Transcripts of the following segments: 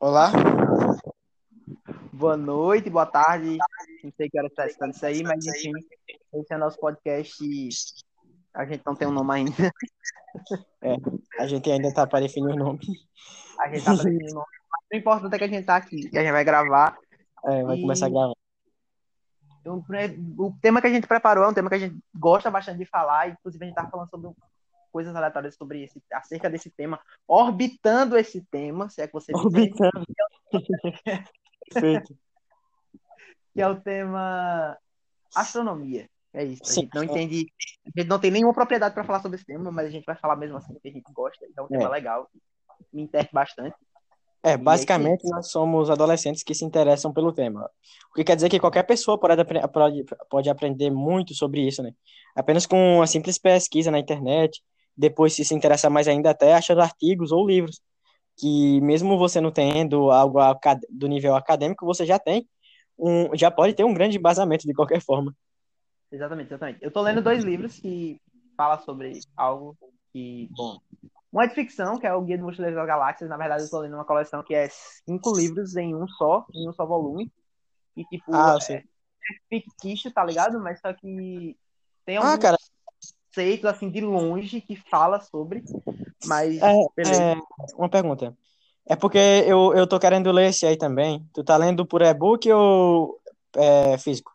Olá? Boa noite, boa tarde. Não sei que hora está escutando isso aí, mas enfim, esse é o nosso podcast. A gente não tem um nome ainda. É, a gente ainda tá para definir o nome. A gente tá para definir o nome. Mas o importante é que a gente tá aqui, que a gente vai gravar. É, vai E- começar a gravar. O tema que a gente preparou é um tema que a gente gosta bastante de falar, inclusive a gente tava falando sobre coisas aleatórias sobre esse, acerca desse tema, orbitando esse tema, se é que você Orbitando. Perfeito. que é o tema astronomia. É isso. A Sim. gente não entende, a gente não tem nenhuma propriedade para falar sobre esse tema, mas a gente vai falar mesmo assim, porque a gente gosta, então é um tema É. legal, me interessa bastante. É, basicamente nós somos adolescentes que se interessam pelo tema. O que quer dizer que qualquer pessoa pode, pode aprender muito sobre isso, né? Apenas com uma simples pesquisa na internet, depois se se interessar mais ainda até achando artigos ou livros, que mesmo você não tendo algo do nível acadêmico, você já tem um, já pode ter um grande embasamento de qualquer forma. Exatamente, exatamente. Eu tô lendo dois livros que falam sobre algo que, bom, uma é de ficção, que é o Guia do Mochileiro das Galáxias. Na verdade, eu tô lendo uma coleção que é cinco livros em um só, em um só volume. E, tipo, Ah, eu é, é fictício, tá ligado? Mas só que tem Ah, alguns cara, conceitos, assim, de longe que fala sobre, mas, É, beleza. é, uma pergunta. É porque eu, eu tô querendo ler esse aí também. Tu tá lendo por e-book ou é, físico?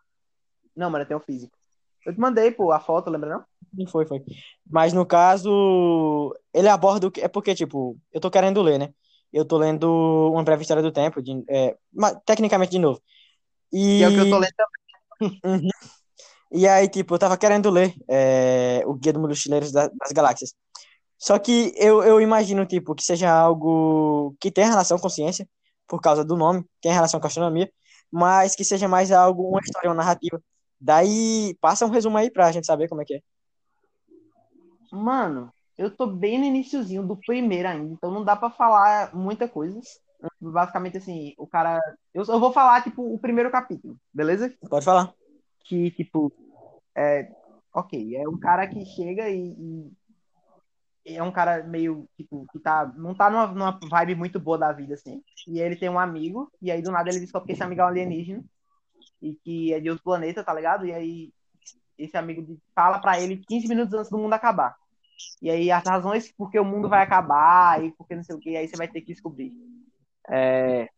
Não, mano, eu tenho físico. Eu te mandei, pô, a foto, lembra não? Sim, Foi, foi. Mas no caso, ele aborda o que. É porque, tipo, eu tô querendo ler, né? Eu tô lendo Uma Breve História do Tempo, de, é, ma- tecnicamente de novo. Que é o que eu tô E, lendo também. Uhum. E aí, tipo, eu tava querendo ler é, o Guia dos Mochileiros da- das Galáxias. Só que eu, eu imagino, tipo, que seja algo que tenha relação com ciência, por causa do nome, tem relação com astronomia, mas que seja mais algo, uma história, uma narrativa. Daí, passa um resumo aí pra gente saber como é que é. Mano, eu tô bem no iniciozinho do primeiro ainda, então não dá pra falar muita coisa. Basicamente, assim, o cara. Eu, eu vou falar, tipo, o primeiro capítulo, beleza? Pode falar. Que, tipo, é. Ok, é um cara que chega e. e é um cara meio, tipo, que tá. Não tá numa, numa vibe muito boa da vida, assim. E ele tem um amigo, e aí do nada ele descobre que esse amigo é um alienígena. E que é de outro planeta, tá ligado? E aí esse amigo fala pra ele 15 minutos antes do mundo acabar. E aí as razões porque o mundo vai acabar e porque não sei o que, aí você vai ter que descobrir. É,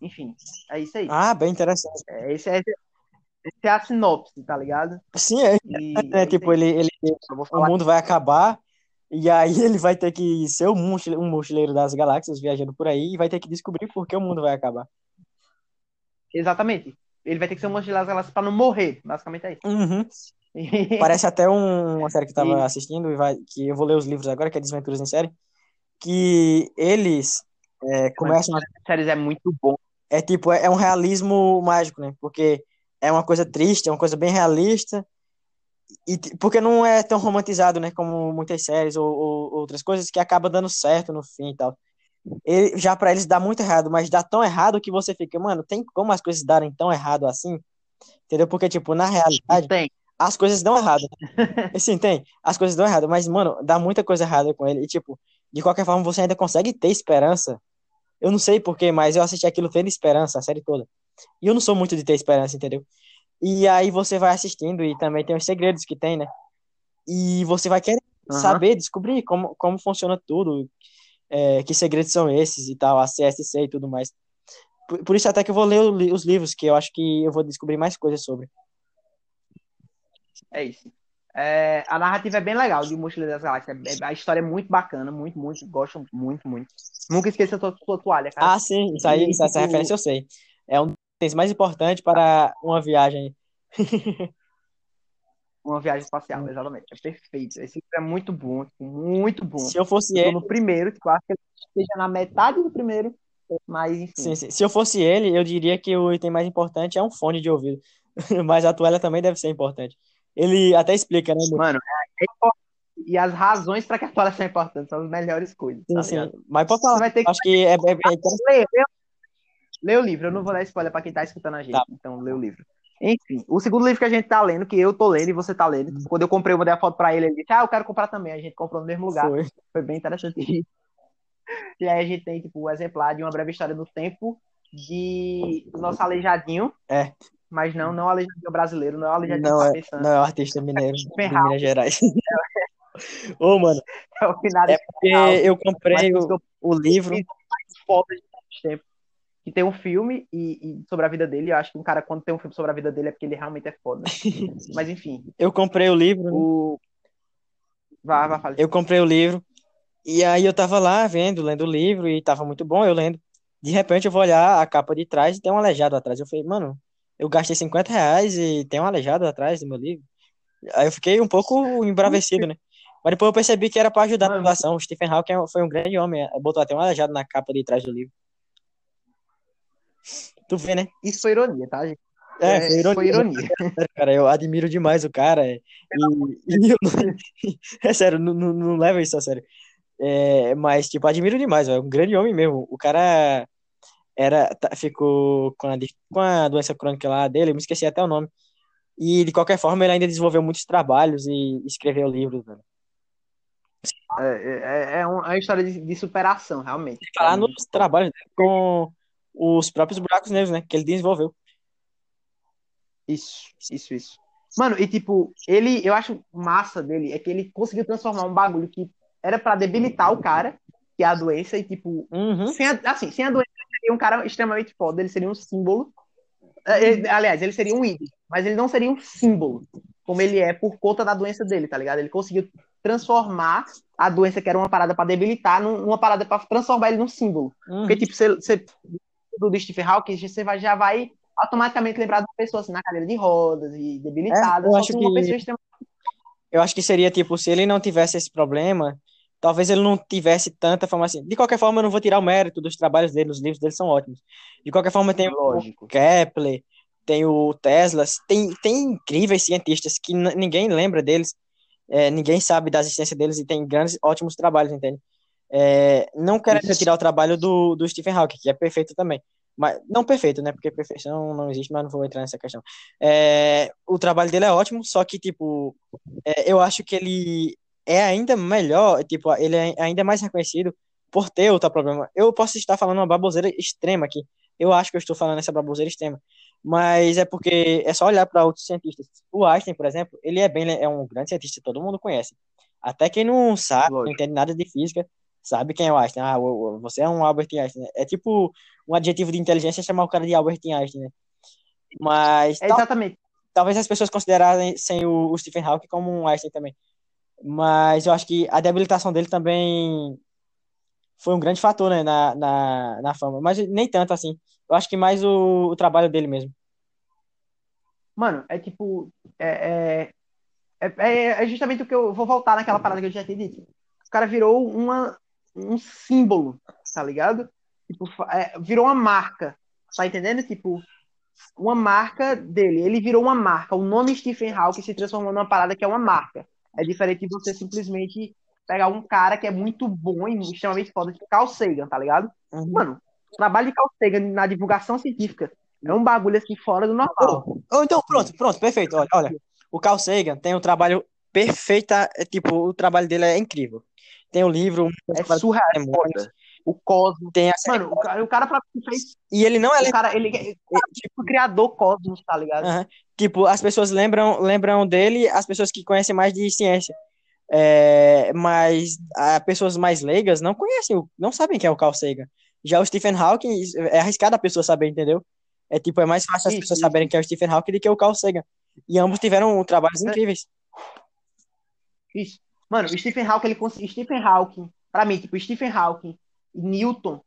Enfim, é isso aí. Ah, bem interessante. É, esse, é, esse é a sinopse, tá ligado? Sim, é. E É, é tipo, ele, ele, o mundo vai acabar, e aí ele vai ter que ser um mochile- um mochileiro das galáxias viajando por aí e vai ter que descobrir por que o mundo vai acabar. exatamente. Ele vai ter que ser um monte de galáxias pra não morrer, basicamente é isso. Uhum. Parece até um- uma série que eu tava E- assistindo, e vai, que eu vou ler os livros agora, que é Desventuras em Série, que eles é, começam a séries é muito bom. é tipo, é, é um realismo mágico, né? Porque é uma coisa triste, é uma coisa bem realista, e porque não é tão romantizado, né? Como muitas séries ou, ou outras coisas que acaba dando certo no fim e tal. Ele, já pra eles dá muito errado, mas dá tão errado que você fica, mano, tem como as coisas darem tão errado assim? Entendeu? Porque, tipo, na realidade, Tem. as coisas dão errado. Sim, tem. As coisas dão errado, mas, mano, dá muita coisa errada com ele. E, tipo, de qualquer forma, você ainda consegue ter esperança. Eu não sei porquê, mas eu assisti aquilo tendo esperança, a série toda. E eu não sou muito de ter esperança, entendeu? E aí você vai assistindo e também tem os segredos que tem, né? E você vai querer Aham. saber, descobrir como, como funciona tudo, é, que segredos são esses e tal, a CSC e tudo mais. Por, por isso até que eu vou ler o os livros, que eu acho que eu vou descobrir mais coisas sobre. É isso. É, a narrativa é bem legal de Mochileiro das Galáxias. É- A história é muito bacana, muito, muito. Gosto muito, muito. Nunca esqueça a tua toalha, cara. Ah, sim, isso aí, E, essa tipo, referência eu sei. É um itens mais importantes para uma viagem. Uma viagem espacial, exatamente. É perfeito. Esse livro é muito bom, tipo, muito bom. Se eu fosse Eu ele, no primeiro, tipo, acho que ele esteja na metade do primeiro, mas enfim. sim, sim. Se eu fosse ele, eu diria que o item mais importante é um fone de ouvido. Mas a toalha também deve ser importante. Ele até explica, né? no- Mano, é importante. E as razões para que a toalha seja importante são as melhores coisas, tá Sim, ligado? sim. Mas pode Você falar. vai ter que Acho que é, é, é ler o livro. Eu não vou dar spoiler para quem tá escutando a gente, Tá. então lê o livro. Enfim, o segundo livro que a gente tá lendo, que eu tô lendo e você tá lendo, tipo, quando eu comprei, eu mandei a foto pra ele, ele disse, ah, eu quero comprar também. A gente comprou no mesmo lugar. Foi. Foi bem interessante. E aí a gente tem, tipo, o exemplar de uma breve história do tempo de nosso aleijadinho. É. Mas não, não o aleijadinho brasileiro, não é o aleijadinho Não é, pensando. não é o artista mineiro de Stephen Hawking. Minas Gerais. Ô, mano, É o final é porque eu comprei o, o livro. de tempos. Que tem um filme e, e sobre a vida dele. Eu acho que um cara, quando tem um filme sobre a vida dele, é porque ele realmente é foda. Mas enfim, Eu comprei o livro, né? o. Vá, vá, fala. Eu comprei o livro. E aí eu tava lá vendo, lendo o livro, e tava muito bom eu lendo. De repente eu vou olhar a capa de trás e tem um aleijado atrás. Eu falei, mano, eu gastei 50 reais e tem um aleijado atrás do meu livro. Aí eu fiquei um pouco embravecido, né? Mas depois eu percebi que era pra ajudar Mano. população. O Stephen Hawking foi um grande homem. Botou até um aleijado na capa de trás do livro. Tu vê, né? Isso foi ironia, tá, gente? É, foi ironia. Foi ironia. Cara, eu admiro demais o cara. é, E, e não- é sério, não, não, não leva isso a sério. É, mas, tipo, admiro demais, é um grande homem mesmo. O cara era, tá- ficou com a, com a doença crônica lá dele, eu me esqueci até o nome. E, de qualquer forma, ele ainda desenvolveu muitos trabalhos e escreveu livros, velho. É, é, é um- é uma história de, de superação, realmente. Falar nos trabalhos dele com os próprios buracos negros, né? Que ele desenvolveu. Isso, isso, isso. Mano, e tipo, ele, eu acho massa dele é que ele conseguiu transformar um bagulho que era pra debilitar o cara, que é a doença, e tipo, Uhum. sem a, assim, sem a doença, ele seria um cara extremamente foda, ele seria um símbolo. É, ele- aliás, ele seria um ídolo, mas ele não seria um símbolo, como ele é por conta da doença dele, tá ligado? Ele conseguiu transformar a doença que era uma parada pra debilitar num- numa parada pra transformar ele num símbolo. Uhum. Porque, tipo, você, você do Stephen Hawking, você vai, já vai automaticamente lembrar de uma pessoa assim, na cadeira de rodas e debilitada, É, eu acho que uma que- pessoa extremamente. Eu acho que seria tipo, se ele não tivesse esse problema, talvez ele não tivesse tanta fama assim. De qualquer forma, eu não vou tirar o mérito dos trabalhos dele, os livros dele são ótimos. De qualquer forma, tem o Lógico. Kepler, tem o Tesla, tem, tem incríveis cientistas que ninguém lembra deles, é, ninguém sabe da existência deles e tem grandes, ótimos trabalhos, entende? É, não quero Isso. retirar o trabalho do, do Stephen Hawking, que é perfeito também. Mas, não perfeito, né? Porque perfeição não existe, mas não vou entrar nessa questão. É, o trabalho dele é ótimo, só que, tipo, é, eu acho que ele é ainda melhor, tipo, ele é ainda mais reconhecido por ter outro problema. Eu posso estar falando uma baboseira extrema aqui. Eu acho que eu estou falando essa baboseira extrema. Mas é porque é só olhar para outros cientistas. O Einstein, por exemplo, ele é bem é um grande cientista, todo mundo conhece. Até quem não sabe, não entende nada de física, sabe quem é o Einstein. Ah, você é um Albert Einstein. né? É tipo um adjetivo de inteligência chamar o cara de Albert Einstein, né? Mas É tal- exatamente. talvez as pessoas considerassem sem o, o Stephen Hawking como um Einstein também. Mas eu acho que a debilitação dele também foi um grande fator, né, na, na, na fama. Mas nem tanto assim. Eu acho que mais o, o trabalho dele mesmo. Mano, é tipo. É, é, é, é justamente o que eu vou voltar naquela parada que eu já tinha dito. O cara virou uma, um símbolo, tá ligado? Tipo, é, virou uma marca. Tá entendendo? Tipo, uma marca dele. Ele virou uma marca. O nome Stephen Hawking se transformou numa parada que é uma marca. É diferente de você simplesmente pegar um cara que é muito bom e extremamente foda, tipo Carl Sagan, tá ligado? Uhum. Mano, o trabalho de Carl Sagan na divulgação científica é um bagulho assim fora do normal. Ou então, pronto, pronto, perfeito. Olha, olha, o Carl Sagan tem um trabalho perfeito, é, tipo, o trabalho dele é incrível. Tem o livro, É surreal, é foda. O Cosmos. tem a Mano, o cara, o cara pra fez. e ele não é O cara, ele é tipo o criador Cosmos, tá ligado? Aham. Tipo, as pessoas lembram, lembram dele, as pessoas que conhecem mais de ciência. É, mas as pessoas mais leigas não conhecem, não sabem quem é o Carl Sagan. Já o Stephen Hawking, é arriscado a pessoa saber, entendeu? É tipo, é mais fácil as pessoas saberem quem é o Stephen Hawking do que o Carl Sagan. E ambos tiveram trabalhos É. incríveis. Isso. Mano, o Stephen Hawking, ele cons... Stephen Hawking, pra mim, tipo, Stephen Hawking e Newton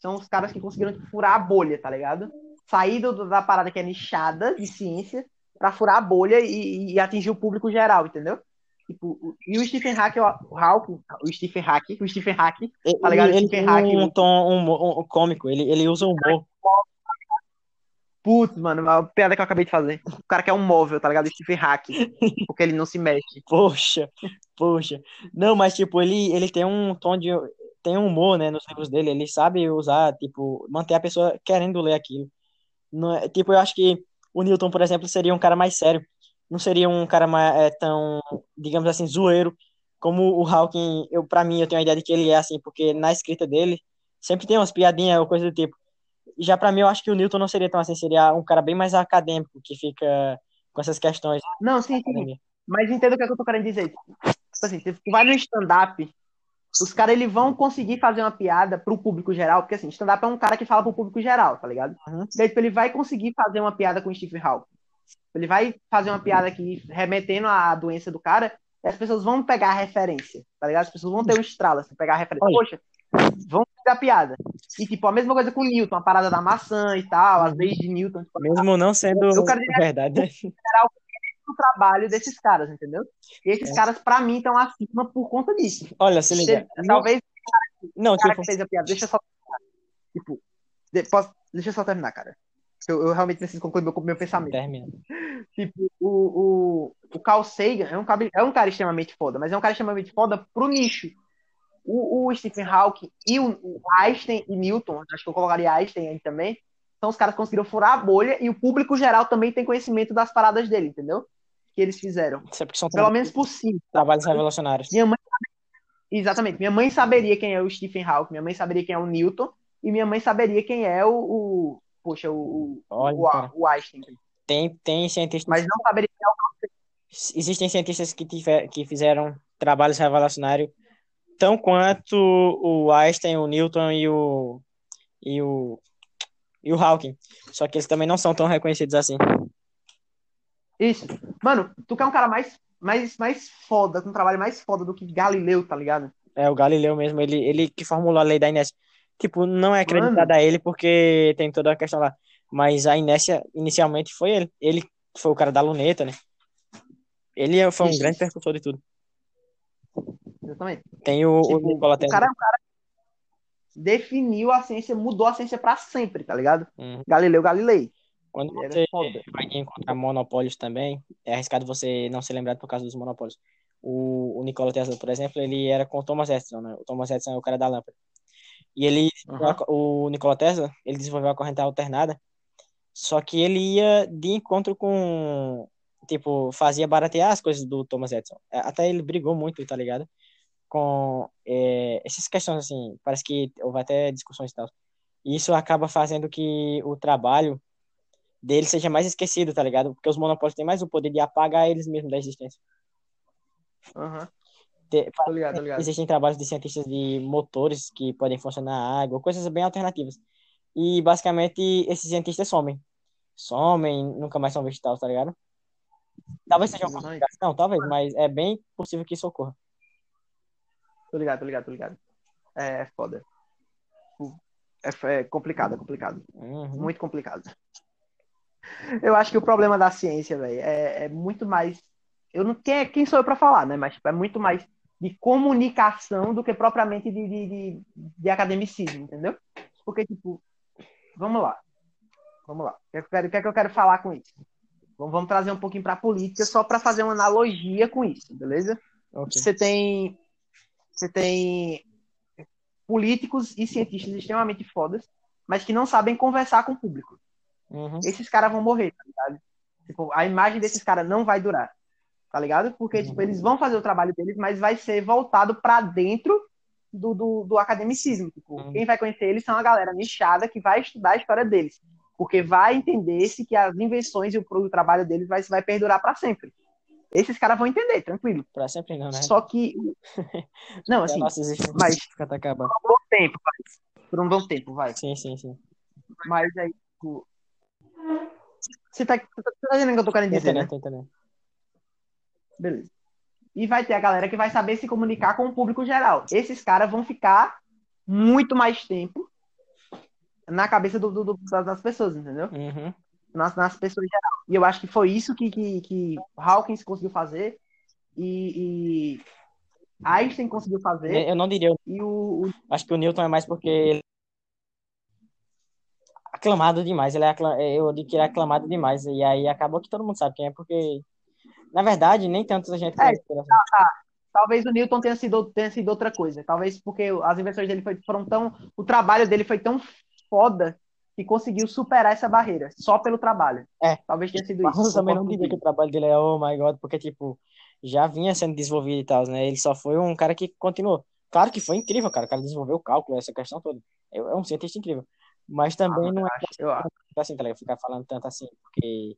são os caras que conseguiram tipo, furar a bolha, tá ligado? Sair do- da parada que é nichada de ciência pra furar a bolha e, e atingir o público geral, entendeu? Tipo, e o Stephen Hawking, o Hawking, o Stephen Hawking, o Stephen Hawking, Tá ligado? Ele, ele Stephen tem Hawking. um tom um, um- cômico, ele, ele usa humor. putz, mano, uma piada que eu acabei de fazer. O cara que é um móvel, tá ligado? O Stephen Hawking, porque ele não se mexe. Poxa, poxa. Não, mas tipo, ele, ele tem um tom de. Tem um humor, né, nos livros dele. Ele sabe usar, tipo, manter a pessoa querendo ler aquilo. Não é, tipo, eu acho que o Newton, por exemplo, seria um cara mais sério. Não seria um cara mais, é, tão, digamos assim, zoeiro. como o Hawking, eu, pra mim, eu tenho a ideia de que ele é assim, porque na escrita dele sempre tem umas piadinhas ou coisa do tipo. Já pra mim, eu acho que o Newton não seria tão assim, seria um cara bem mais acadêmico, que fica com essas questões. Não, sim, sim. Mas entendo o que, é que eu tô querendo dizer. Tipo assim, no stand-up, os caras eles vão conseguir fazer uma piada pro público geral, porque assim, stand-up é um cara que fala pro público geral, tá ligado? Uhum. Daí, tipo, ele vai conseguir fazer uma piada com o Stephen Hawking. Ele vai fazer uma piada aqui remetendo à doença do cara, e as pessoas vão pegar a referência, tá ligado? As pessoas vão ter um estralo, assim, pegar a referência. Poxa, vão pegar a piada. E, tipo, a mesma coisa com o Newton, a parada da maçã e tal, às vezes de Newton. Tipo, Mesmo não sendo eu quero dizer, verdade. o trabalho desses caras, entendeu? E esses é. caras, pra mim, estão acima por conta disso. Olha, se liga. Talvez não, cara tipo... que fez a piada, deixa eu só Tipo, de, posso, deixa eu só terminar, cara. Eu, eu realmente preciso concluir meu, meu pensamento. Termina. Tipo, o, o, o Carl Sagan é um, é um cara extremamente foda, mas é um cara extremamente foda pro nicho. O, o Stephen Hawking e o, o, Einstein e Newton, acho que eu colocaria Einstein aí também, são os caras que conseguiram furar a bolha e o público geral também tem conhecimento das paradas dele, entendeu? Que eles fizeram. Isso é porque são Pelo menos por cima. Trabalhos revolucionários. Minha mãe, exatamente. Minha mãe saberia quem é o Stephen Hawking, minha mãe saberia quem é o Newton, e minha mãe saberia quem é o, o poxa, o, Olha, o, o, Einstein. Tem, tem cientistas. Mas não saberia quem é o Existem cientistas que, tiver, que fizeram trabalhos revolucionários tão quanto o Einstein, o Newton e o e o e o Hawking. Só que eles também não são tão reconhecidos assim. Isso. Mano, tu quer um cara mais mais mais foda, com um trabalho mais foda do que Galileu, tá ligado? É, o Galileu mesmo, ele ele que formulou a lei da inércia. Tipo, não é acreditada a ele porque tem toda a questão lá. Mas a inércia, inicialmente, foi ele. Ele foi o cara da luneta, né? Ele foi um Isso. grande percussor de tudo. Exatamente. Tem o, tipo, o Nikola Tesla. O cara é um cara definiu a ciência, mudou a ciência para sempre, tá ligado? Uhum. Galileu Galilei. Quando você vai encontrar monopólios também, é arriscado você não ser lembrado por causa dos monopólios. O, o Nikola Tesla, por exemplo, ele era com o Thomas Edison, né? O Thomas Edison é o cara da lâmpada. E ele, uhum. o Nikola Tesla, ele desenvolveu a corrente alternada, só que ele ia de encontro com, tipo, fazia baratear as coisas do Thomas Edison. É, até ele brigou muito, tá ligado? Com é, essas questões, assim, parece que houve até discussões e tal. E isso acaba fazendo que o trabalho dele seja mais esquecido, tá ligado? Porque os monopólios têm mais o poder de apagar eles mesmos da existência. Aham. Uhum. Tô ligado, tô ligado. Existem trabalhos de cientistas de motores que podem funcionar a água, coisas bem alternativas. E basicamente esses cientistas somem. Somem, nunca mais são vistos, tá ligado? Talvez seja uma complicação, talvez, mas é bem possível que isso ocorra. Tô ligado, tô ligado, tô ligado. É, é foda. É, é complicado, é complicado. Uhum. Muito complicado. Eu acho que o problema da ciência, velho, é, é, muito mais. Eu não quem, quem sou eu para falar, né? Mas tipo, é muito mais de comunicação do que propriamente de, de, de, de academicismo, entendeu? Porque, tipo, vamos lá. Vamos lá. O que, é que, eu, que, é que eu quero falar com isso? Vamos, vamos trazer um pouquinho para a política só para fazer uma analogia com isso, beleza? Okay. Você tem você tem políticos e cientistas extremamente fodas, mas que não sabem conversar com o público. Uhum. Esses caras vão morrer, tá ligado? Tipo, a imagem desses caras não vai durar tá ligado? Porque, tipo, eles vão fazer o trabalho deles, mas vai ser voltado para dentro do, do, do, academicismo. Tipo, uhum. quem vai conhecer eles são a galera nichada que vai estudar a história deles. Porque vai entender-se que as invenções e o, o trabalho deles vai, vai perdurar para sempre. Esses caras vão entender, tranquilo. Pra sempre não, né? Só que. Não, assim. mas. Por um bom tempo, vai. Por um bom tempo, vai. Sim, sim, sim. Mas aí, tipo. Você tá, você tá, entendendo o que eu tô querendo dizer? Né? entendendo. Beleza. E vai ter a galera que vai saber se comunicar com o público geral. Esses caras vão ficar muito mais tempo na cabeça do, do, do das pessoas, entendeu? Uhum. Nas, nas pessoas geral. E eu acho que foi isso que, que, que Hawkins conseguiu fazer e, e Einstein conseguiu fazer. Eu não diria. E o, o... Acho que o Newton é mais porque ele aclamado demais. Ele é aclam... Eu digo que ele é aclamado demais. E aí acabou que todo mundo sabe quem é, porque na verdade, nem tanto a gente é, tá, tá. Talvez o Newton tenha sido, tenha sido outra coisa. Talvez porque as invenções dele foram tão. O trabalho dele foi tão foda que conseguiu superar essa barreira, só pelo trabalho. É. Talvez tenha sido Mas isso. eu também não diria que o trabalho dele é oh my god, porque, tipo, já vinha sendo desenvolvido e tal, né? Ele só foi um cara que continuou. Claro que foi incrível, cara. O cara desenvolveu o cálculo, essa questão toda. É, é um cientista incrível. Mas também Ah, não é acho, eu assim, tá ligado? Ficar falando tanto assim, porque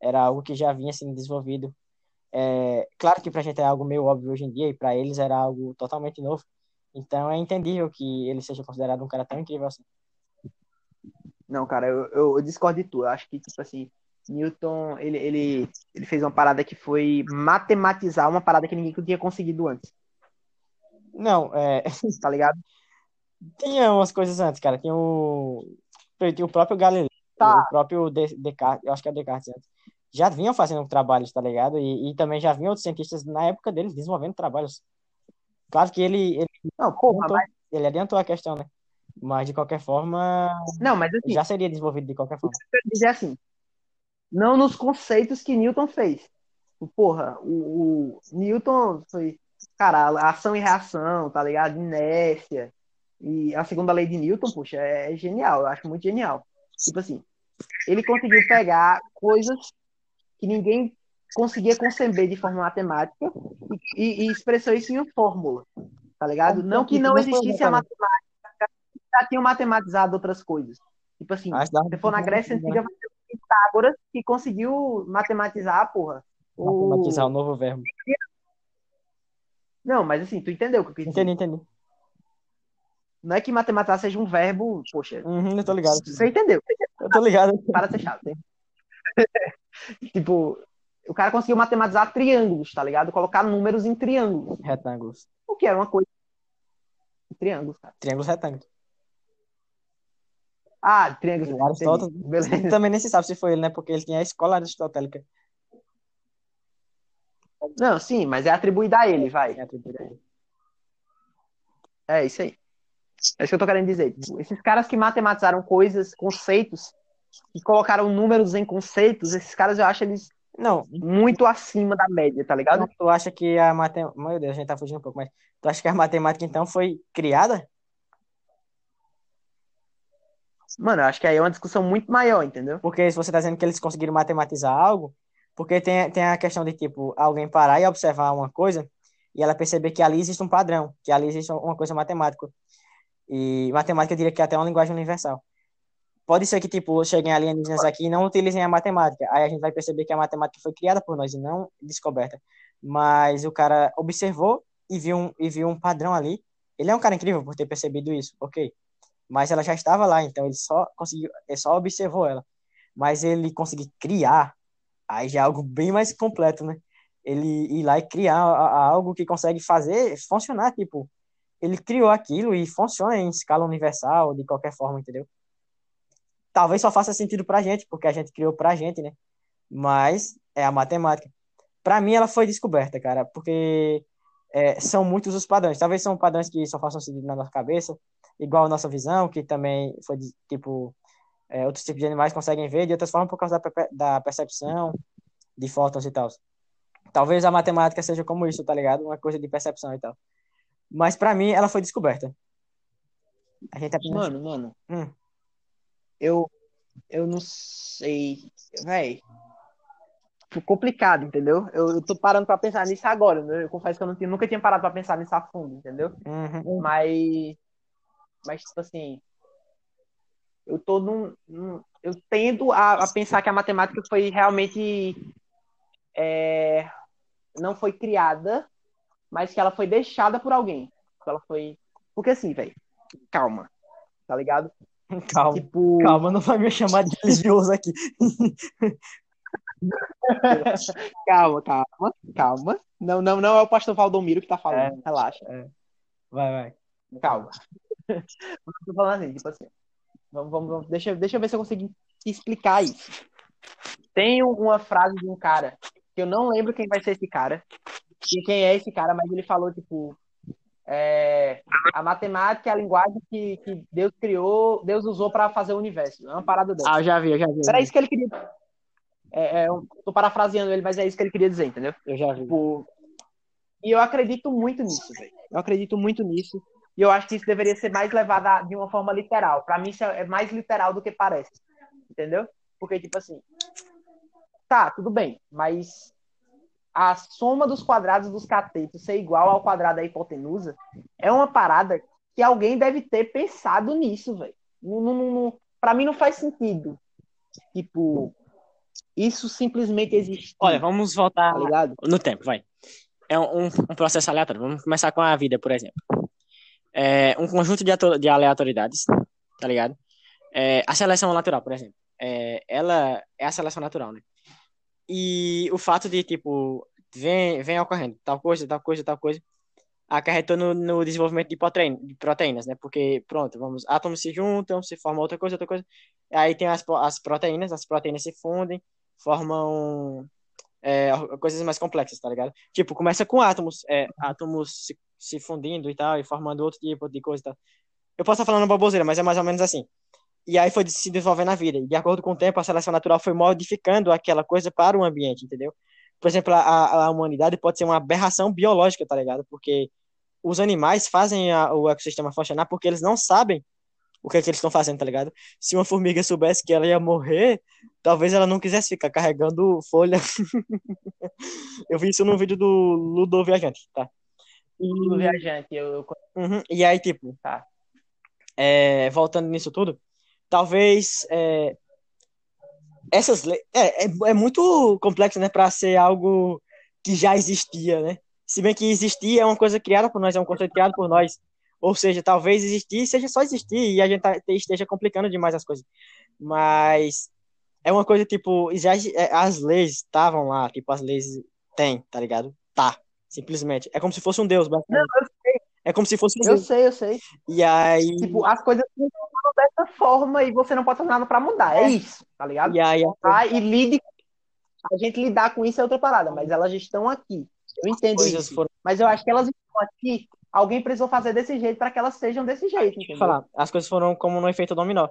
era algo que já vinha sendo desenvolvido. É, claro que pra gente é algo meio óbvio hoje em dia, e pra eles era algo totalmente novo. Então é entendível que ele seja considerado um cara tão incrível assim. Não, cara, eu, eu, eu discordo de tu. Eu acho que, tipo assim, Newton, ele, ele, ele fez uma parada que foi matematizar uma parada que ninguém tinha conseguido antes, Não, é, tá ligado? tinha umas coisas antes, cara. Tinha o, tinha o próprio Galileu, Tá. o próprio De- Descartes, eu acho que é Descartes antes. Já vinham fazendo trabalhos, tá ligado? E, e também já vinham outros cientistas na época deles desenvolvendo trabalhos. Claro que ele, ele, Não, porra, adiantou, mas, ele adiantou a questão, né? Mas de qualquer forma, não, mas assim, já seria desenvolvido de qualquer forma. eu dizer assim, não nos conceitos que Newton fez. Porra, o, o Newton foi, cara, ação e reação, tá ligado? Inércia. E a segunda lei de Newton, puxa, é, genial, eu acho muito genial. Tipo assim, ele conseguiu pegar coisas que ninguém conseguia conceber de forma matemática e, e expressou isso em uma fórmula, tá ligado? Não que não Mas foi existisse a matemática, já tinham matematizado outras coisas. Tipo assim, se for na Grécia Antiga, vai ter o Pitágoras que conseguiu matematizar, porra. O... Matematizar o novo verbo. Não, mas assim, tu entendeu o que eu quis dizer? Entendi, entendi. Não é que matematizar seja um verbo, poxa, Uhum, eu tô ligado. você entendeu? Eu tô ligado. Para de ser chato. hein? tipo, o cara conseguiu matematizar triângulos, tá ligado? Colocar números em triângulos. Retângulos. O que era uma coisa. Triângulos, cara. Triângulos retângulos. Ah, triângulos. O Aristóteles. Beleza. também nem se sabe se foi ele, né? Porque ele tinha a escola aristotélica. Não, sim, mas é atribuído a ele, vai. É atribuída a ele. É isso aí. É isso que eu tô querendo dizer. Esses caras que matematizaram coisas, conceitos, e colocaram números em conceitos, esses caras eu acho eles Não, muito acima da média, tá ligado? tu acha que a matemática. Meu Deus, a gente tá fugindo um pouco, mas tu acha que a matemática então foi criada? Mano, eu acho que aí é uma discussão muito maior, entendeu? Porque se você tá dizendo que eles conseguiram matematizar algo, porque tem, tem a questão de, tipo, alguém parar e observar uma coisa e ela perceber que ali existe um padrão, que ali existe uma coisa matemática. E matemática eu diria que é até uma linguagem universal. Pode ser que, tipo, cheguem alienígenas aqui e não utilizem a matemática. Aí a gente vai perceber que a matemática foi criada por nós e não descoberta. Mas o cara observou e viu um, e viu um padrão ali. Ele é um cara incrível por ter percebido isso, ok. Mas ela já estava lá, então ele só conseguiu, ele só observou ela. Mas ele conseguir criar, aí já é algo bem mais completo, né? Ele ir lá e criar algo que consegue fazer funcionar, tipo, ele criou aquilo e funciona em escala universal, de qualquer forma, entendeu? Talvez só faça sentido pra gente, porque a gente criou pra gente, né? Mas é a matemática. Pra mim, ela foi descoberta, cara, porque é, são muitos os padrões. Talvez são padrões que só façam sentido na nossa cabeça, igual a nossa visão, que também foi, de- tipo, é, outros tipos de animais conseguem ver de outras formas por causa da, da percepção de fótons e tal. Talvez a matemática seja como isso, tá ligado? Uma coisa de percepção e tal. Mas pra mim, ela foi descoberta. A gente apenas... Mano, mano, Hum. eu, eu não sei, véi. Ficou complicado, entendeu? Eu, eu tô parando pra pensar nisso agora, né? Eu confesso que eu não tinha- nunca tinha parado pra pensar nisso a fundo, entendeu? Uhum. Mas, mas tipo assim, eu tô num, num- eu tendo a, a pensar que a matemática foi realmente é, não foi criada, mas que ela foi deixada por alguém. Que Ela foi, porque assim, velho, calma, tá ligado? Calma, Tipo, calma, não vai me chamar de religioso aqui. calma, calma, calma. Não, não, não é o pastor Valdomiro que tá falando. Relaxa, Vai, vai. calma. Tô falando assim, tipo assim. Vamos, vamos, vamos. Deixa, deixa eu ver se eu consigo explicar isso. Tem um- uma frase de um cara, que eu não lembro quem vai ser esse cara, e quem é esse cara, mas ele falou, tipo, é, a matemática é a linguagem que, que Deus criou, Deus usou para fazer o universo. É uma parada dessa. Ah, eu já vi, eu já vi. Era isso que ele queria. É, é, eu tô parafraseando ele, mas é isso que ele queria dizer, entendeu? Eu já vi. Tipo, e eu acredito muito nisso, velho. Eu acredito muito nisso. E eu acho que isso deveria ser mais levado a- de uma forma literal. Pra mim, isso é é mais literal do que parece. Entendeu? Porque, tipo assim. Tá, tudo bem, mas. A soma dos quadrados dos catetos ser igual ao quadrado da hipotenusa é uma parada que alguém deve ter pensado nisso, velho. Para mim não faz sentido. Tipo, isso simplesmente existe. Olha, vamos voltar tá no tempo, vai. É um, um, processo aleatório. Vamos começar com a vida, por exemplo. É um conjunto de, de aleatoriedades, tá ligado? É, a seleção natural, por exemplo. É, ela é a seleção natural, né? E o fato de, tipo, vem, vem ocorrendo tal coisa, tal coisa, tal coisa, acarretou no, no desenvolvimento de, proteína, de proteínas, né? Porque, pronto, vamos, átomos se juntam, se formam outra coisa, outra coisa. Aí tem as, as proteínas, as proteínas se fundem, formam é, coisas mais complexas, tá ligado? Tipo, começa com átomos, é, átomos se, se fundindo e tal, e formando outro tipo de coisa e tal. Eu posso estar falando baboseira, mas é mais ou menos assim. E aí foi se desenvolvendo na vida. E de acordo com o tempo, a seleção natural foi modificando aquela coisa para o ambiente, entendeu? Por exemplo, a, a humanidade pode ser uma aberração biológica, tá ligado? Porque os animais fazem a, o ecossistema funcionar porque eles não sabem o que, é que eles estão fazendo, tá ligado? Se uma formiga soubesse que ela ia morrer, talvez ela não quisesse ficar carregando folha. eu vi isso no vídeo do Ludo Viajante, tá? E... Ludo Viajante, eu... Uhum. E aí, tipo, tá. É, voltando nisso tudo, talvez é, essas leis é, é, é, muito complexo, né, para ser algo que já existia, né? Se bem que existir é uma coisa criada por nós, é um conceito criado por nós. Ou seja, talvez existir seja só existir e a gente tá, esteja complicando demais as coisas. Mas é uma coisa tipo, já, é, as leis estavam lá, tipo, as leis tem, tá ligado? Tá, simplesmente. É como se fosse um deus, basicamente. Não, eu. É como se fosse um Eu sei, eu sei. E aí. Tipo, as coisas funcionam dessa forma e você não pode fazer nada pra mudar. É, é isso, tá ligado? E aí. Tá? E lide. A gente lidar com isso é outra parada, mas elas estão aqui. Eu entendo isso. Foram... Mas eu acho que elas estão aqui. Alguém precisou fazer desse jeito para que elas sejam desse jeito. Entendeu? Falar, as coisas foram como no efeito dominó.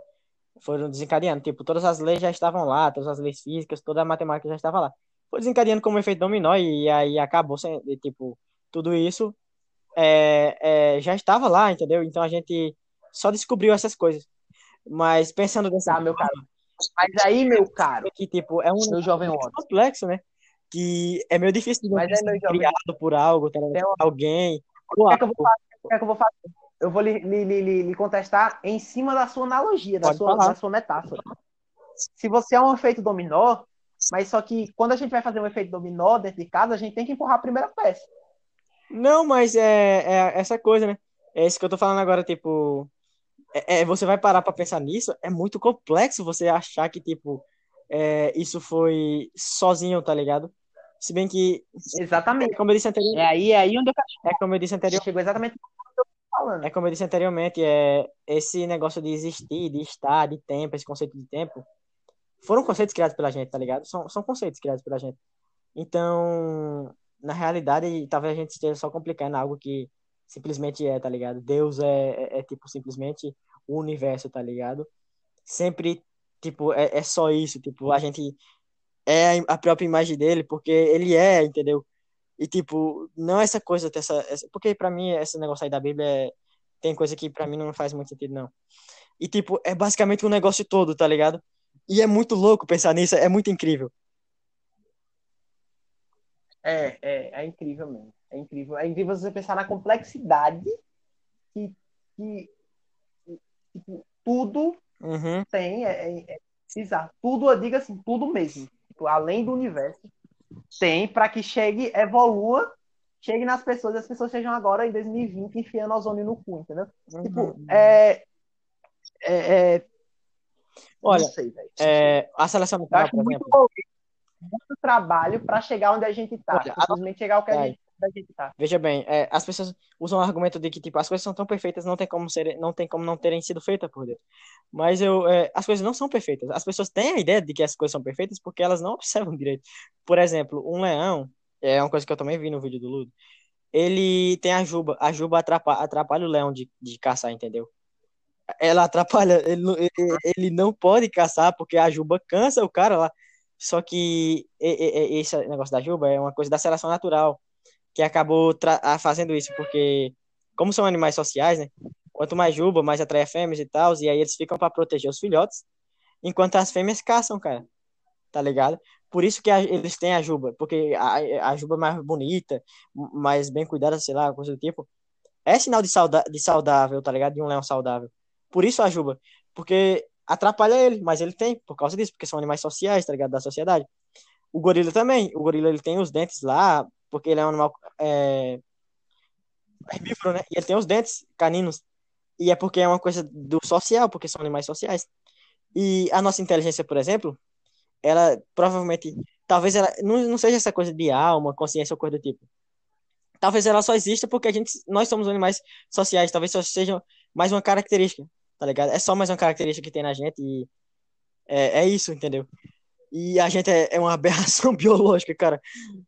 Foram desencadeando. Tipo, todas as leis já estavam lá, todas as leis físicas, toda a matemática já estava lá. Foi desencadeando como efeito dominó e aí acabou sendo, tipo, tudo isso é, é, já estava lá, entendeu? Então a gente só descobriu essas coisas. Mas pensando dessa. Ah, meu caro. Mas aí, meu caro. Que, tipo, é um meu jovem complexo, né? que é meio difícil de Mas é ser criado por algo, tá alguém. O que, é que, eu vou fazer? O que é que eu vou fazer? Eu vou lhe, lhe, lhe, lhe contestar em cima da sua analogia, da sua, da sua metáfora. Se você é um efeito dominó, mas só que quando a gente vai fazer um efeito dominó dentro de casa, a gente tem que empurrar a primeira peça. Não, mas é, é essa coisa, né? É isso que eu tô falando agora, tipo. É, é você vai parar pra pensar nisso, é muito complexo você achar que, tipo, é, isso foi sozinho, tá ligado? Se bem que. Exatamente. É como eu disse anteriormente. É aí, é aí onde eu. É como eu disse anteriormente. Chegou exatamente eu falando. É como eu disse anteriormente, é esse negócio de existir, de estar, de tempo, esse conceito de tempo, foram conceitos criados pela gente, tá ligado? São, são conceitos criados pela gente. Então, na realidade, talvez a gente esteja só complicando algo que simplesmente é, tá ligado? Deus é, é, é tipo, simplesmente o universo, tá ligado? Sempre, tipo, é, é só isso, tipo, a gente é a própria imagem dele, porque ele é, entendeu? E, tipo, não essa coisa, essa, porque para mim esse negócio aí da Bíblia é, tem coisa que para mim não faz muito sentido, não. E, tipo, é basicamente um negócio todo, tá ligado? E é muito louco pensar nisso, é muito incrível. É, é, é incrível mesmo. É incrível. É incrível você pensar na complexidade que, que tipo, tudo uhum. tem. É, é, é. Tudo, eu digo assim, tudo mesmo tipo, além do universo, tem para que chegue, evolua, chegue nas pessoas e as pessoas sejam agora em 2020 enfiando ozônio no cu, entendeu? Uhum. Tipo, é, é, é Olha, sei, é, a seleção natural, por muito, exemplo. Muito trabalho para chegar onde a gente está. Simplesmente chegar ao que a gente Tá. Veja bem, é, as pessoas usam o argumento de que tipo, as coisas são tão perfeitas, não tem como ser, não tem como não terem sido feitas por Deus. Mas eu, é, as coisas não são perfeitas. As pessoas têm a ideia de que as coisas são perfeitas porque elas não observam direito. Por exemplo, um leão, é uma coisa que eu também vi no vídeo do Ludo, ele tem a juba, a juba atrapalha, atrapalha o leão de, de caçar, entendeu? Ela atrapalha, ele, ele, ele não pode caçar porque a juba cansa o cara lá. Só que esse negócio da juba é uma coisa da seleção natural que acabou fazendo isso, porque, como são animais sociais, né? Quanto mais juba, mais atrai fêmeas e tal, e aí eles ficam para proteger os filhotes, enquanto as fêmeas caçam, cara. Tá ligado? Por isso que a, eles têm a juba, porque a, a juba é mais bonita, mais bem cuidada, sei lá, coisa do tipo. É sinal de, sauda, de saudável, tá ligado? De um leão saudável. Por isso a juba. Porque atrapalha ele, mas ele tem, por causa disso, porque são animais sociais, tá ligado? Da sociedade. O gorila também. O gorila ele tem os dentes lá, porque ele é um animal é, herbívoro, né? E ele tem os dentes caninos. E é porque é uma coisa do social, porque são animais sociais. E a nossa inteligência, por exemplo, ela provavelmente, talvez ela não, não seja essa coisa de alma, consciência ou coisa do tipo. Talvez ela só exista porque a gente, nós somos animais sociais, talvez só seja mais uma característica, tá ligado? É só mais uma característica que tem na gente e é, é isso, entendeu? E a gente é, é uma aberração biológica, cara,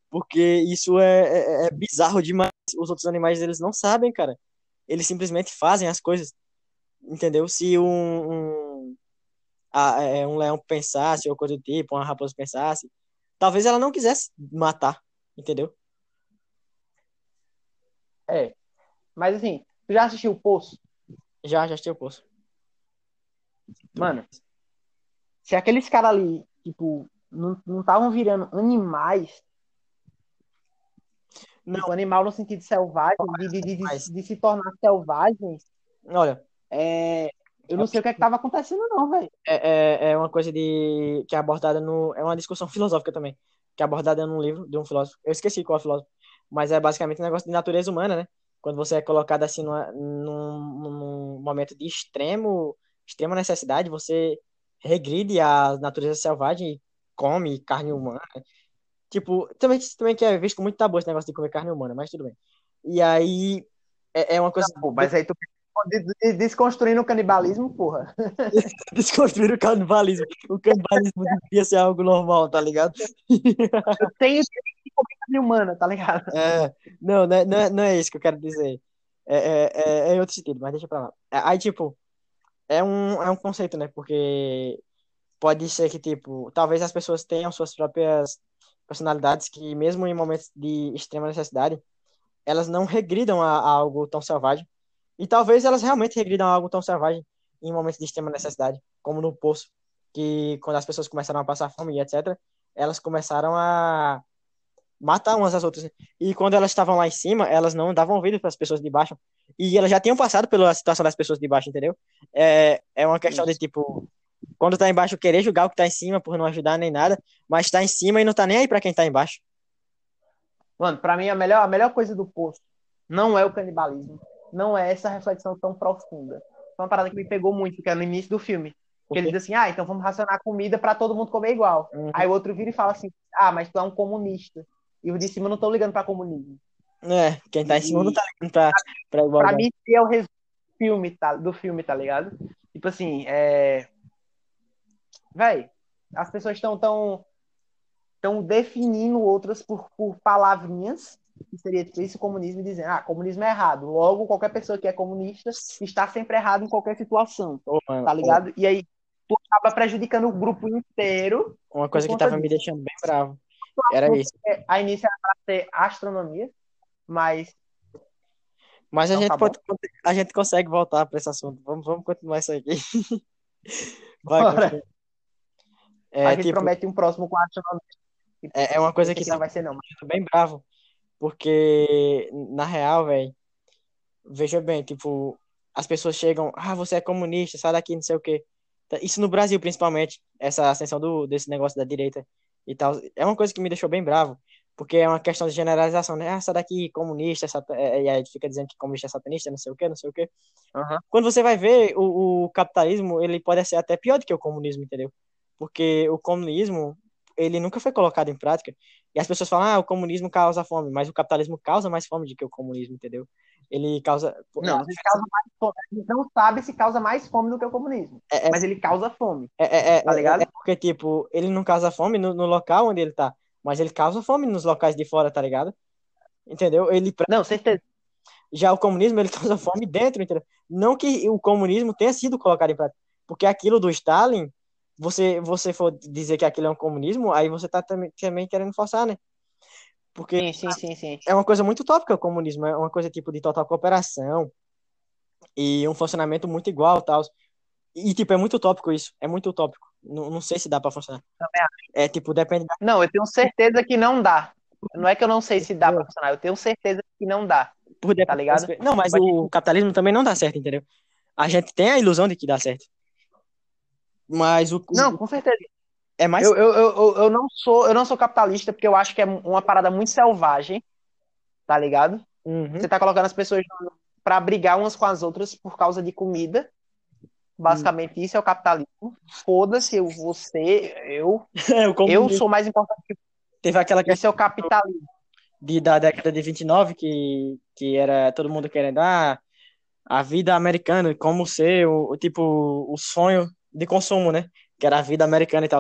porque isso é, é, é bizarro demais. Os outros animais, eles não sabem, cara. Eles simplesmente fazem as coisas, entendeu? Se um, um, a, é, um leão pensasse, ou coisa do tipo, uma raposa pensasse, talvez ela não quisesse matar, entendeu? É. Mas assim, tu já assistiu o Poço? Já, já assisti o Poço. Mano, se aqueles caras ali, tipo, não estavam virando animais. Não. Tipo, animal no sentido selvagem, de, de, de, de, de se tornar selvagem. Olha. É, eu não sei o que é estava acontecendo, não, velho. É, é, é uma coisa de. que é abordada no. É uma discussão filosófica também. Que é abordada num livro de um filósofo. Eu esqueci qual é o filósofo. Mas é basicamente um negócio de natureza humana, né? Quando você é colocado assim numa, num, num momento de extremo, extrema necessidade, você regride a natureza selvagem e come carne humana. Tipo, também, também que é visto com muito tabu esse negócio de comer carne humana, mas tudo bem. E aí é, é uma coisa. Não, mas aí tu desconstruindo o canibalismo, porra. Desconstruir o canibalismo. O canibalismo devia ser algo normal, tá ligado? Eu tenho que comer carne humana, tá ligado? É, não, não é, não é isso que eu quero dizer. É, é, é, é em outro sentido, mas deixa pra lá. Aí, tipo, é um, é um conceito, né? Porque pode ser que, tipo, talvez as pessoas tenham suas próprias personalidades que, mesmo em momentos de extrema necessidade, elas não regridam a, a algo tão selvagem. E talvez elas realmente regridam a algo tão selvagem em momentos de extrema necessidade, como no poço, que quando as pessoas começaram a passar fome e etc., elas começaram a matar umas às outras. E quando elas estavam lá em cima, elas não davam ouvido para as pessoas de baixo. E elas já tinham passado pela situação das pessoas de baixo, entendeu? É, é uma questão de tipo, quando tá embaixo, querer julgar o que tá em cima por não ajudar nem nada, mas tá em cima e não tá nem aí para quem tá embaixo. Mano, para mim a melhor, a melhor coisa do poço não é o canibalismo, não é essa reflexão tão profunda. Foi uma parada que me pegou muito, que é no início do filme. Que ele diz assim: ah, então vamos racionar comida para todo mundo comer igual. Uhum. Aí o outro vira e fala assim: ah, mas tu é um comunista. E os de cima não estão ligando para comunismo. É, quem tá em cima e... não tá ligando pra, pra igualdade. Pra mim, é o resumo do filme, tá, do filme, tá ligado? Tipo assim, é. Véi, as pessoas estão tão, tão definindo outras por, por palavrinhas, que seria tipo isso, comunismo, e dizendo, ah, comunismo é errado. Logo, qualquer pessoa que é comunista está sempre errado em qualquer situação. Oh, tá ligado? Oh. E aí, tu acaba prejudicando o grupo inteiro. Uma coisa que tava disso. me deixando bem bravo. Era isso. A início era para ser astronomia, mas. Mas a, gente tá pode, a gente consegue voltar para esse assunto. Vamos, vamos continuar isso aqui. Vai, é, a gente tipo, promete um próximo com astronomia. É, é uma coisa que não vai ser, não. Tô bem bravo. Porque, na real, velho, veja bem, tipo, as pessoas chegam, ah, você é comunista, sai daqui, não sei o quê. Isso no Brasil, principalmente, essa ascensão do, desse negócio da direita e tal. É uma coisa que me deixou bem bravo, porque é uma questão de generalização, né? Ah, essa daqui comunista, sat... É, e aí fica dizendo que comunista é satanista, não sei o quê, não sei o quê. Uhum. Quando você vai ver, o, o, capitalismo, ele pode ser até pior do que o comunismo, entendeu? Porque o comunismo, ele nunca foi colocado em prática. E as pessoas falam, ah, o comunismo causa fome, mas o capitalismo causa mais fome do que o comunismo, entendeu? Ele causa. Não, ele causa mais fome. A gente não sabe se causa mais fome do que o comunismo. É, é, mas ele causa fome. É, é, é tá ligado? É, porque, tipo, ele não causa fome no, no, local onde ele tá, mas ele causa fome nos locais de fora, tá ligado? Entendeu? Ele. Não, certeza. Já o comunismo, ele causa fome dentro, entendeu? Não que o comunismo tenha sido colocado em prática, porque aquilo do Stalin, você, você for dizer que aquilo é um comunismo, aí você tá também, também querendo forçar, né? Porque sim, sim, sim, sim. é uma coisa muito utópica o comunismo, é uma coisa tipo de total cooperação e um funcionamento muito igual tal. E, tipo, é muito utópico isso, é muito utópico. Não, não sei se dá pra funcionar. É tipo, depende da. Não, eu tenho certeza que não dá. Não é que eu não sei se dá pra funcionar, eu tenho certeza que não dá. Por Tá ligado? Não, mas o capitalismo também não dá certo, entendeu? A gente tem a ilusão de que dá certo. Mas o. Não, com certeza. É mais. Eu, eu, eu, eu- eu não sou, eu não sou capitalista porque eu acho que é uma parada muito selvagem, tá ligado? Uhum. Você tá colocando as pessoas pra brigar umas com as outras por causa de comida. Basicamente, isso é o capitalismo. Foda-se, eu, você, eu. Eu comunismo. sou mais importante que Teve aquela questão isso é o capitalismo. de, da década de 29 que, que era todo mundo querendo ah, a vida americana, como ser o, o tipo o sonho de consumo, né? Que era a vida americana e tal.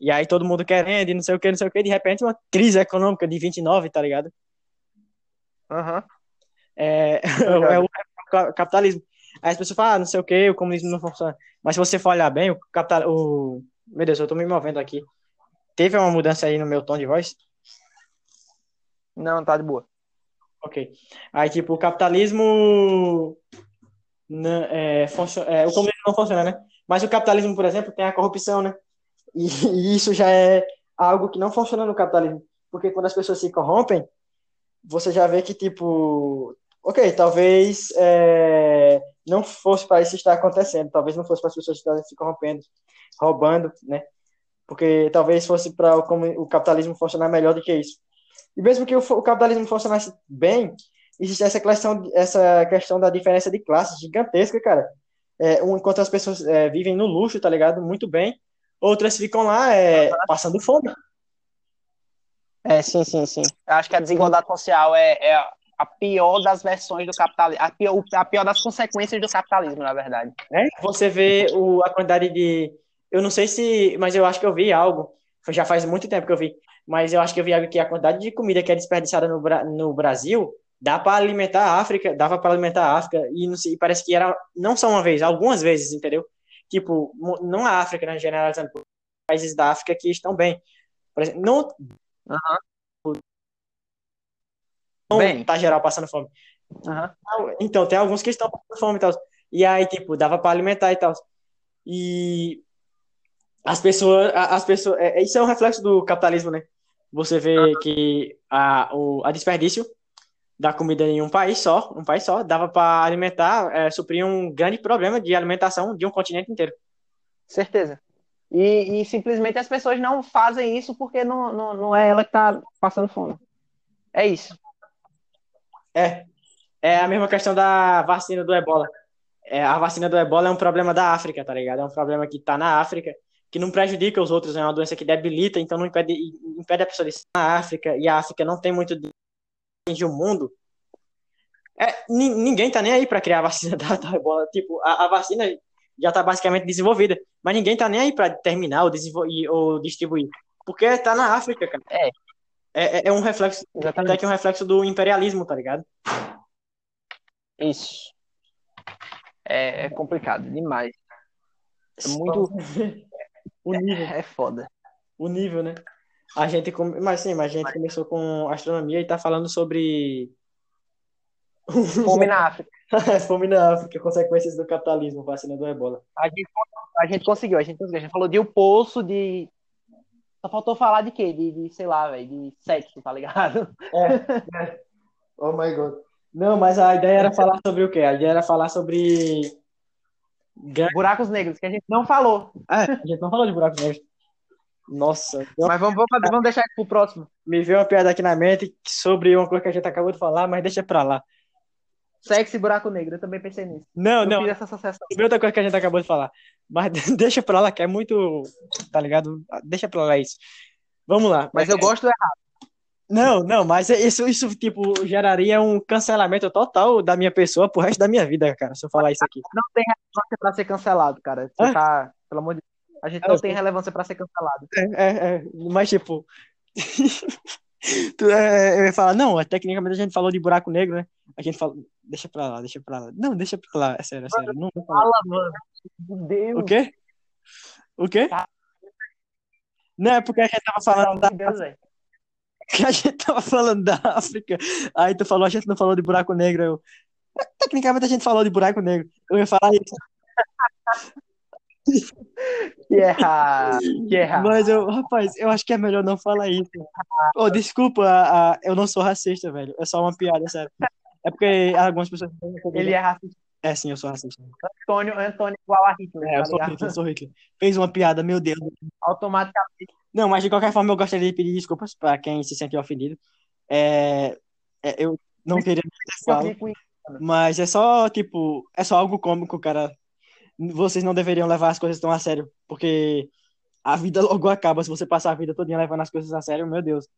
E aí todo mundo querendo e não sei o que, não sei o que, de repente uma crise econômica de 29, tá ligado? Aham. É, é o ca- capitalismo. Aí as pessoas falam, ah, não sei o que, o comunismo não funciona. Mas se você for olhar bem, o capital, o... Meu Deus, eu tô me movendo aqui. Teve uma mudança aí no meu tom de voz? Não, tá de boa. Ok. Aí, tipo, o capitalismo. não- é, é, o comunismo não funciona, né? Mas o capitalismo, por exemplo, tem a corrupção, né? E, e isso já é algo que não funciona no capitalismo. Porque quando as pessoas se corrompem, você já vê que, tipo. Ok, talvez é, não fosse para isso estar acontecendo. Talvez não fosse para as pessoas estarem se corrompendo, roubando, né? Porque talvez fosse para o, o capitalismo funcionar melhor do que isso. E mesmo que o, o capitalismo funcionasse bem, existe essa questão, essa questão da diferença de classes gigantesca, cara. É, enquanto as pessoas é, vivem no luxo, tá ligado? Muito bem, outras ficam lá é, passando fome. É, sim, sim, sim. Eu acho que a desigualdade social é, é a pior das versões do capitalismo, a pior, a pior das consequências do capitalismo, na verdade. né? Você vê o, a quantidade de. Eu não sei se. Mas eu acho que eu vi algo. Já faz muito tempo que eu vi. Mas eu acho que eu vi algo que a quantidade de comida que é desperdiçada no, no Brasil dá para alimentar a África, dava para alimentar a África. E não sei, parece que era não só uma vez, algumas vezes, entendeu? Tipo, não a África, né, generalizando, países da África que estão bem. Por exemplo, não, não Bem. tá geral passando fome. Aham. Então, tem alguns que estão com fome e tal. E aí, tipo, dava para alimentar e tal. E as pessoas, as pessoas, é, isso é um reflexo do capitalismo, né? Você vê que a, o a desperdício da comida em um país só, um país só, dava para alimentar, é, suprir um grande problema de alimentação de um continente inteiro. Certeza. E, e simplesmente as pessoas não fazem isso porque não, não, não é ela que tá passando fome. É isso. É, é a mesma questão da vacina do Ebola. É, a vacina do Ebola é um problema da África, tá ligado? É um problema que tá na África, que não prejudica os outros, é uma doença que debilita, então não impede, impede a pessoa de estar na África, e a África não tem muito atingir o mundo. É, ni- ninguém tá nem aí pra criar a vacina da, da Ebola. Tipo, a, a vacina já tá basicamente desenvolvida, mas ninguém tá nem aí pra terminar ou, desenvolver, ou distribuir, porque tá na África, cara. É. É, é- é um reflexo, até Exatamente. que é um reflexo do imperialismo, tá ligado? Isso. É, é complicado demais. É muito. o nível, É foda. o nível, né? A gente, come- mas sim, mas a gente começou com astronomia e tá falando sobre Fome na África. fome na África, consequências do capitalismo, vacina do Ebola. A gente, a gente conseguiu, a gente conseguiu. A gente falou de o poço, de. Só faltou falar de quê? De, de sei lá, velho, de sexo, tá ligado? É, é. Oh my God. Não, mas a ideia era falar sobre o quê? A ideia era falar sobre. Buracos negros, que a gente não falou. Ah, a gente não falou de buracos negros. Nossa, Mas vamos, vamos, vamos deixar isso pro próximo. me veio uma piada aqui na mente sobre uma coisa que a gente acabou de falar, mas deixa pra lá. Sexo e buraco negro, eu também pensei nisso. Não, Eu não, fiz essa associação. Tem outra coisa que a gente acabou de falar. Mas deixa pra lá, que é muito. Tá ligado? Deixa pra lá isso. Vamos lá. Mas eu gosto do errado. Não, não, mas isso, isso, tipo, geraria um cancelamento total da minha pessoa pro resto da minha vida, cara, se eu falar isso aqui. Não tem relevância pra ser cancelado, cara. Você Hã? tá, pelo amor de Deus. A gente não tem relevância pra ser cancelado. É, é, é, mas, tipo. tu, é, eu ia falar, não, tecnicamente a gente falou de buraco negro, né? A gente falou. Deixa pra lá, deixa pra lá. Não, deixa pra lá, é sério, é sério. Não falar. Fala, mano. Meu Deus. O quê? O quê? Tá. Não, é porque a gente tava falando da, Deus, velho. que a gente tava falando da África. Aí tu falou, a gente não falou de buraco negro. Eu, tecnicamente a gente falou de buraco negro. Eu ia falar isso. Que errado, que errado. Mas eu, rapaz, eu acho que é melhor não falar isso. Oh, desculpa, a- a- eu não sou racista, velho. É só uma piada, sério. É porque algumas pessoas. Ele é racista. É sim, eu sou racista. Antônio, Antônio igual a Hitler, É, tá eu sou? Hitler, eu sou Hitler. Fez uma piada, meu Deus. Automaticamente Não, mas de qualquer forma eu gostaria de pedir desculpas pra quem se sentiu ofendido. É, é, eu não queria ter mas é só, tipo, é só algo cômico, cara. Vocês não deveriam levar as coisas tão a sério, porque a vida logo acaba se você passar a vida toda levando as coisas a sério, meu Deus.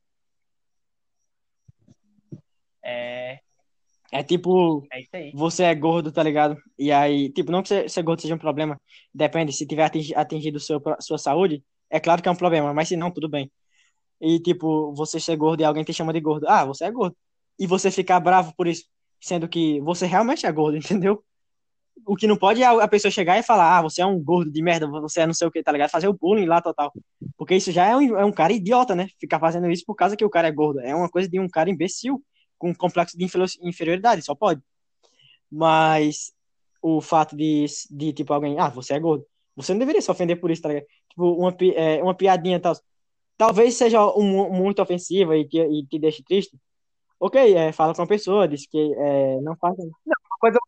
É, É tipo, é você é gordo, tá ligado? E aí, tipo, não que ser, ser gordo seja um problema, depende, se tiver atingi- atingido seu, sua saúde, é claro que é um problema, mas se não, tudo bem. E, tipo, você ser gordo e alguém te chama de gordo, ah, você é gordo. E você ficar bravo por isso, sendo que você realmente é gordo, entendeu? O que não pode é a pessoa chegar e falar, ah, você é um gordo de merda, você é não sei o que, tá ligado? Fazer o bullying lá, total. Porque isso já é um, é um cara idiota, né? Ficar fazendo isso por causa que o cara é gordo. É uma coisa de um cara imbecil, com um complexo de inferior- inferioridade, só pode. Mas o fato de, de, tipo, alguém, ah, você é gordo. Você não deveria se ofender por isso, tá ligado? Tipo, uma, é, uma piadinha e tal. Talvez seja um, muito ofensiva e te, e te deixe triste. Ok, é, fala com a pessoa, diz que é, não faça. Uma coisa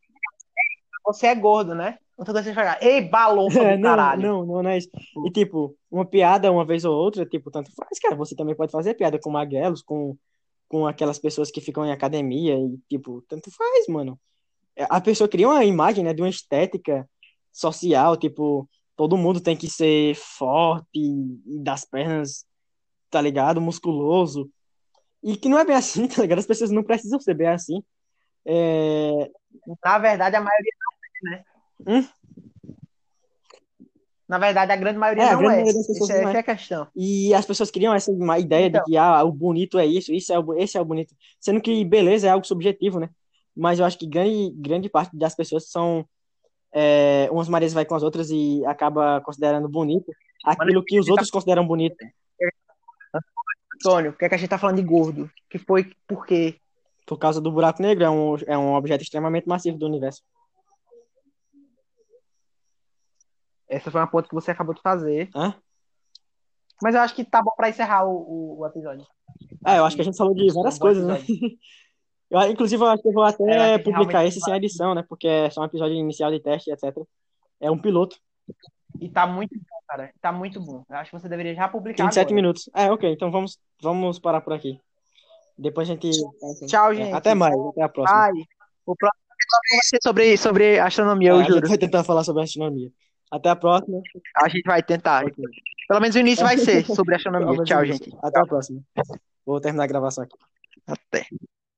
você é gordo, né? Você chegar, ei, balofa É, do não, caralho. não, não, não é isso. E tipo, uma piada uma vez ou outra, tipo, tanto faz, cara. Você também pode fazer piada com magrelos, com, com aquelas pessoas que ficam em academia e, tipo, tanto faz, mano. É, A pessoa cria uma imagem, né, de uma estética social, tipo, todo mundo tem que ser forte e das pernas, tá ligado? Musculoso. E que não é bem assim, tá ligado? As pessoas não precisam ser bem assim. É... Na verdade, a maioria não né? Hum? Na verdade, a grande maioria É, não grande é. maioria Essa é, é. é a questão. E as pessoas criam essa uma ideia Então. de que ah, o bonito é isso, isso é o, esse é o bonito. Sendo que beleza é algo subjetivo, né? Mas eu acho que grande, grande parte das pessoas são. É, umas Marias vai com as outras e acaba considerando bonito aquilo que os outros consideram bonito. Antônio, por que, é que a gente tá falando de gordo? Que foi por quê? Por causa do buraco negro, é um, é um objeto extremamente massivo do universo. Essa foi uma ponta que você acabou de fazer. Hã? Mas eu acho que tá bom pra encerrar o, o, episódio. É, eu acho que a gente falou de várias Um coisas, né? Eu, inclusive, eu acho que eu vou É, até que publicar esse sem edição, né? Porque é só um episódio inicial de teste, etc. É um piloto. E tá muito bom, cara. Tá muito bom. Eu acho que você deveria já publicar 27 agora. minutos. É, ok. Então vamos, vamos parar por aqui. Depois a gente. Tchau, É, gente. Até mais. Até a próxima. Ai, o próximo episódio vai ser sobre, sobre astronomia, É, eu a gente juro. vai tentar falar sobre astronomia. Até a próxima. A gente vai tentar. Pelo menos o início vai ser sobre astronomia. Tchau, gente. Até a próxima. Vou terminar a gravação aqui. Até.